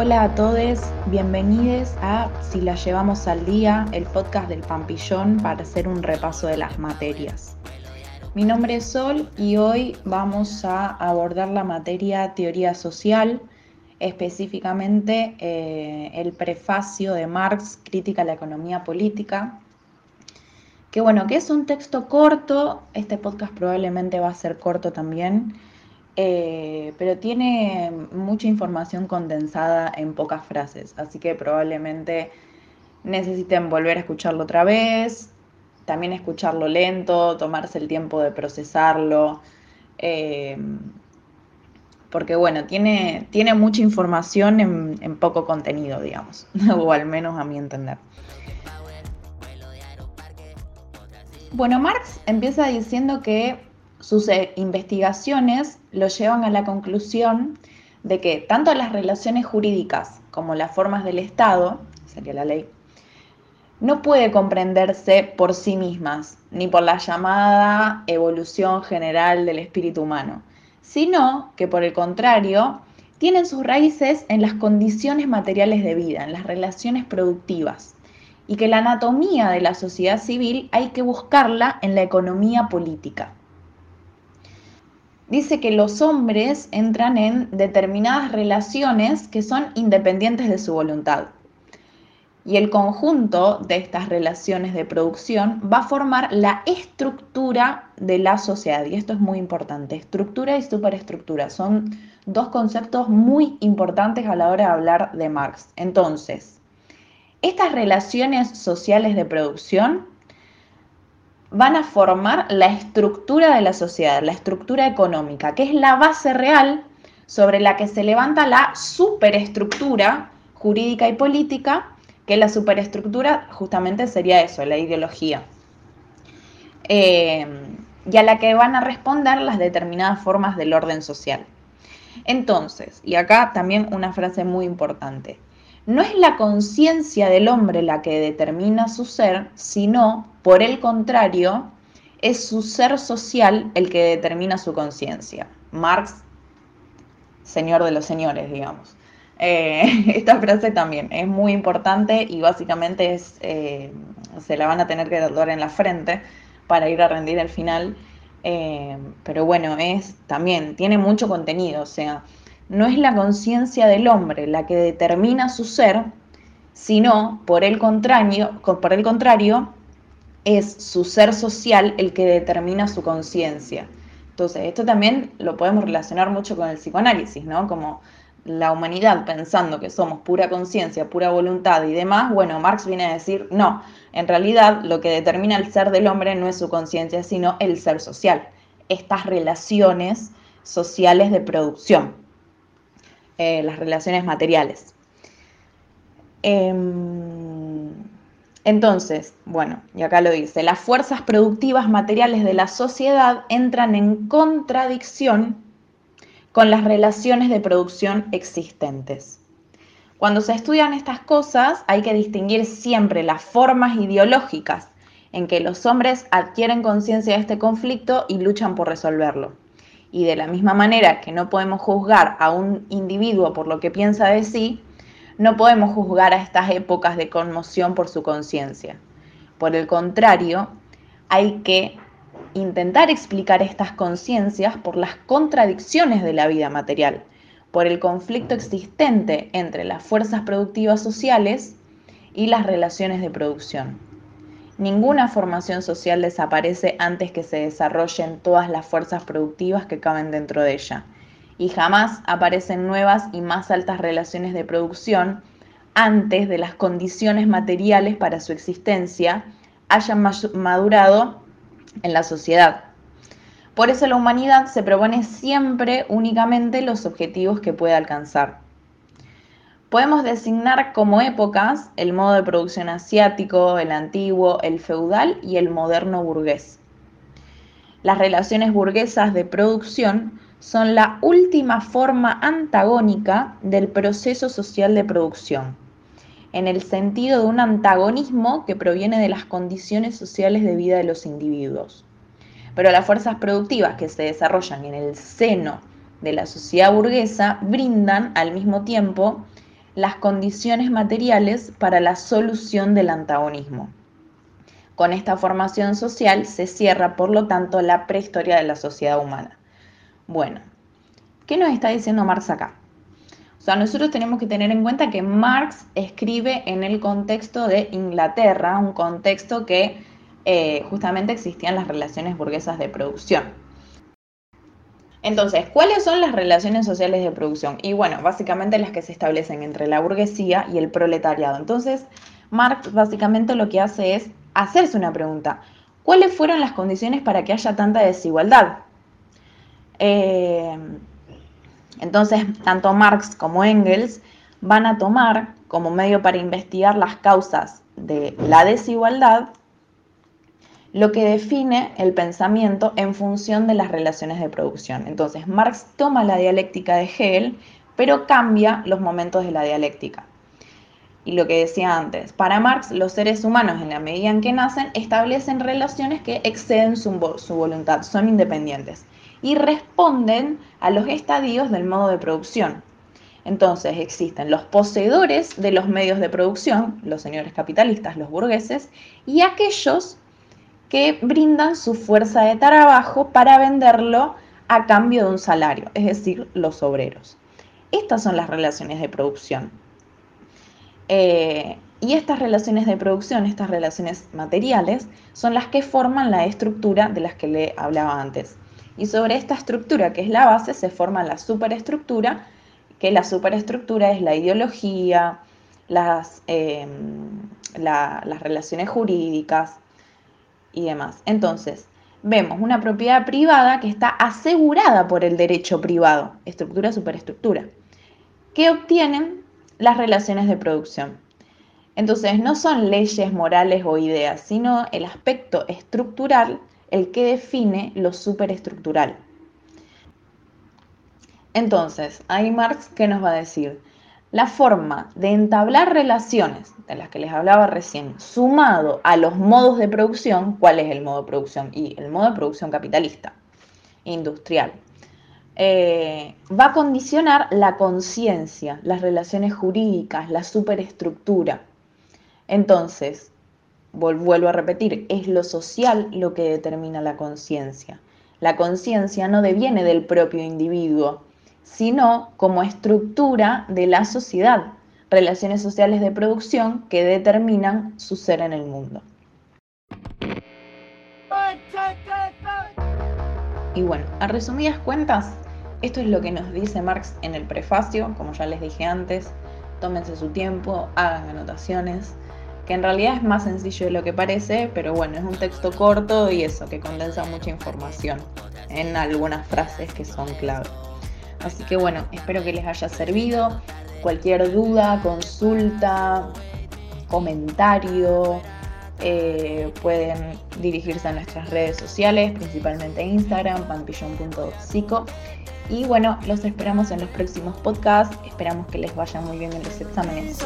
Hola a todos, bienvenidos a Si la llevamos al día, el podcast del Pampillón para hacer un repaso de las materias. Mi nombre es Sol y hoy vamos a abordar la materia teoría social, específicamente eh, el prefacio de Marx, Crítica a la Economía Política, que bueno, que es un texto corto, este podcast probablemente va a ser corto también, eh, pero tiene mucha información condensada en pocas frases, así que probablemente necesiten volver a escucharlo otra vez, también escucharlo lento, tomarse el tiempo de procesarlo, eh, porque bueno, tiene, tiene mucha información en, en poco contenido, digamos, o al menos a mi entender. Bueno, Marx empieza diciendo que sus eh, investigaciones lo llevan a la conclusión de que tanto las relaciones jurídicas como las formas del Estado, sería la ley, no puede comprenderse por sí mismas, ni por la llamada evolución general del espíritu humano, sino que por el contrario, tienen sus raíces en las condiciones materiales de vida, en las relaciones productivas, y que la anatomía de la sociedad civil hay que buscarla en la economía política dice que los hombres entran en determinadas relaciones que son independientes de su voluntad. Y el conjunto de estas relaciones de producción va a formar la estructura de la sociedad. Y esto es muy importante. Estructura y superestructura son dos conceptos muy importantes a la hora de hablar de Marx. Entonces, estas relaciones sociales de producción van a formar la estructura de la sociedad, la estructura económica, que es la base real sobre la que se levanta la superestructura jurídica y política, que la superestructura justamente sería eso, la ideología. Eh, y a la que van a responder las determinadas formas del orden social. Entonces, y acá también una frase muy importante, no es la conciencia del hombre la que determina su ser, sino, por el contrario, es su ser social el que determina su conciencia. Marx, señor de los señores, digamos. Eh, esta frase también es muy importante y básicamente es, eh, se la van a tener que dar en la frente para ir a rendir al final. Eh, pero bueno, es también, tiene mucho contenido, o sea, no es la conciencia del hombre la que determina su ser, sino, por el, contrario, por el contrario, es su ser social el que determina su conciencia. Entonces, esto también lo podemos relacionar mucho con el psicoanálisis, ¿no? Como la humanidad pensando que somos pura conciencia, pura voluntad y demás, bueno, Marx viene a decir, no, en realidad lo que determina el ser del hombre no es su conciencia, sino el ser social, estas relaciones sociales de producción. Eh, las relaciones materiales. Em, entonces, bueno, y acá lo dice, las fuerzas productivas materiales de la sociedad entran en contradicción con las relaciones de producción existentes. Cuando se estudian estas cosas hay que distinguir siempre las formas ideológicas en que los hombres adquieren conciencia de este conflicto y luchan por resolverlo. Y de la misma manera que no podemos juzgar a un individuo por lo que piensa de sí, no podemos juzgar a estas épocas de conmoción por su conciencia. Por el contrario, hay que intentar explicar estas conciencias por las contradicciones de la vida material, por el conflicto existente entre las fuerzas productivas sociales y las relaciones de producción. Ninguna formación social desaparece antes que se desarrollen todas las fuerzas productivas que caben dentro de ella. Y jamás aparecen nuevas y más altas relaciones de producción antes de las condiciones materiales para su existencia hayan madurado en la sociedad. Por eso la humanidad se propone siempre únicamente los objetivos que puede alcanzar. Podemos designar como épocas el modo de producción asiático, el antiguo, el feudal y el moderno burgués. Las relaciones burguesas de producción son la última forma antagónica del proceso social de producción, en el sentido de un antagonismo que proviene de las condiciones sociales de vida de los individuos. Pero las fuerzas productivas que se desarrollan en el seno de la sociedad burguesa brindan al mismo tiempo las condiciones materiales para la solución del antagonismo. Con esta formación social se cierra, por lo tanto, la prehistoria de la sociedad humana. Bueno, ¿qué nos está diciendo Marx acá? O sea, nosotros tenemos que tener en cuenta que Marx escribe en el contexto de Inglaterra, un contexto que eh, justamente existían las relaciones burguesas de producción. Entonces, ¿cuáles son las relaciones sociales de producción? Y bueno, básicamente las que se establecen entre la burguesía y el proletariado. Entonces, Marx básicamente lo que hace es hacerse una pregunta. ¿Cuáles fueron las condiciones para que haya tanta desigualdad? Eh, entonces, tanto Marx como Engels van a tomar como medio para investigar las causas de la desigualdad lo que define el pensamiento en función de las relaciones de producción. Entonces, Marx toma la dialéctica de Hegel, pero cambia los momentos de la dialéctica. Y lo que decía antes, para Marx los seres humanos en la medida en que nacen establecen relaciones que exceden su, voluntad, son independientes y responden a los estadios del modo de producción. Entonces existen los poseedores de los medios de producción, los señores capitalistas, los burgueses, y aquellos que brindan su fuerza de trabajo para venderlo a cambio de un salario, es decir, los obreros. Estas son las relaciones de producción. Eh, y estas relaciones de producción, estas relaciones materiales, son las que forman la estructura de las que le hablaba antes. Y sobre esta estructura, que es la base, se forma la superestructura, que la superestructura es la ideología, las, em, las relaciones jurídicas y demás. Entonces, vemos una propiedad privada que está asegurada por el derecho privado, estructura, superestructura, que obtienen las relaciones de producción. Entonces, no son leyes morales o ideas, sino el aspecto estructural el que define lo superestructural. Entonces, ahí Marx, ¿qué nos va a decir? La forma de entablar relaciones, de las que les hablaba recién, sumado a los modos de producción, ¿cuál es el modo de producción? Y el modo de producción capitalista, industrial, eh, va a condicionar la conciencia, las relaciones jurídicas, la superestructura. Entonces, vuelvo a repetir, es lo social lo que determina la conciencia. La conciencia no deviene del propio individuo, sino como estructura de la sociedad, relaciones sociales de producción que determinan su ser en el mundo. Y bueno, a resumidas cuentas, esto es lo que nos dice Marx en el prefacio, como ya les dije antes, tómense su tiempo, hagan anotaciones que en realidad es más sencillo de lo que parece, pero bueno, es un texto corto y eso, que condensa mucha información en algunas frases que son clave. Así que bueno, espero que les haya servido. Cualquier duda, consulta, comentario, eh, pueden dirigirse a nuestras redes sociales, principalmente Instagram, pampillon.psico. Y bueno, los esperamos en los próximos podcasts. Esperamos que les vaya muy bien en los exámenes.